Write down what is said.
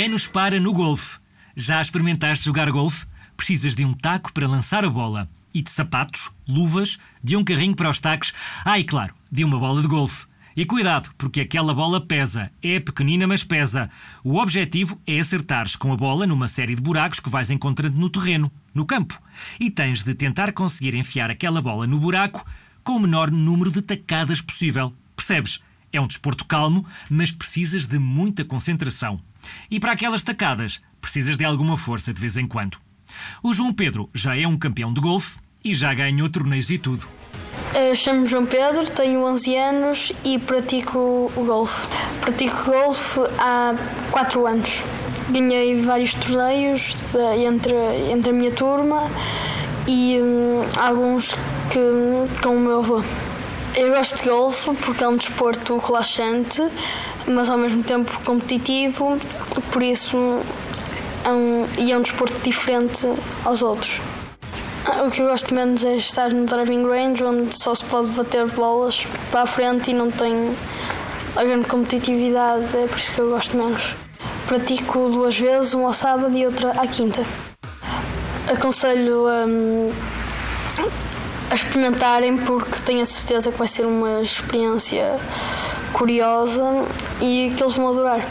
Ninguém nos para no golfe. Já experimentaste jogar golfe? Precisas de um taco para lançar a bola. E de sapatos, luvas, de um carrinho para os tacos. Ah, e claro, de uma bola de golfe. E cuidado, porque aquela bola pesa. É pequenina, mas pesa. O objetivo é acertares com a bola numa série de buracos que vais encontrando no terreno, no campo. E tens de tentar conseguir enfiar aquela bola no buraco com o menor número de tacadas possível. Percebes? É um desporto calmo, mas precisas de muita concentração. E para aquelas tacadas, precisas de alguma força de vez em quando. O João Pedro já é um campeão de golfe e já ganhou torneios e tudo. Eu chamo-me João Pedro, tenho 11 anos e pratico o golfe. Pratico golfe há 4 anos. Ganhei vários torneios de, entre, entre a minha turma e hum, alguns que, com o meu avô. Eu gosto de golfe porque é um desporto relaxante, mas ao mesmo tempo competitivo, por isso é um, e é um desporto diferente aos outros. O que eu gosto menos é estar no driving range, onde só se pode bater bolas para a frente e não tem a grande competitividade, é por isso que eu gosto menos. Pratico duas vezes, uma ao sábado e outra à quinta. Aconselho um, a experimentarem porque tenho a certeza que vai ser uma experiência curiosa e que eles vão adorar.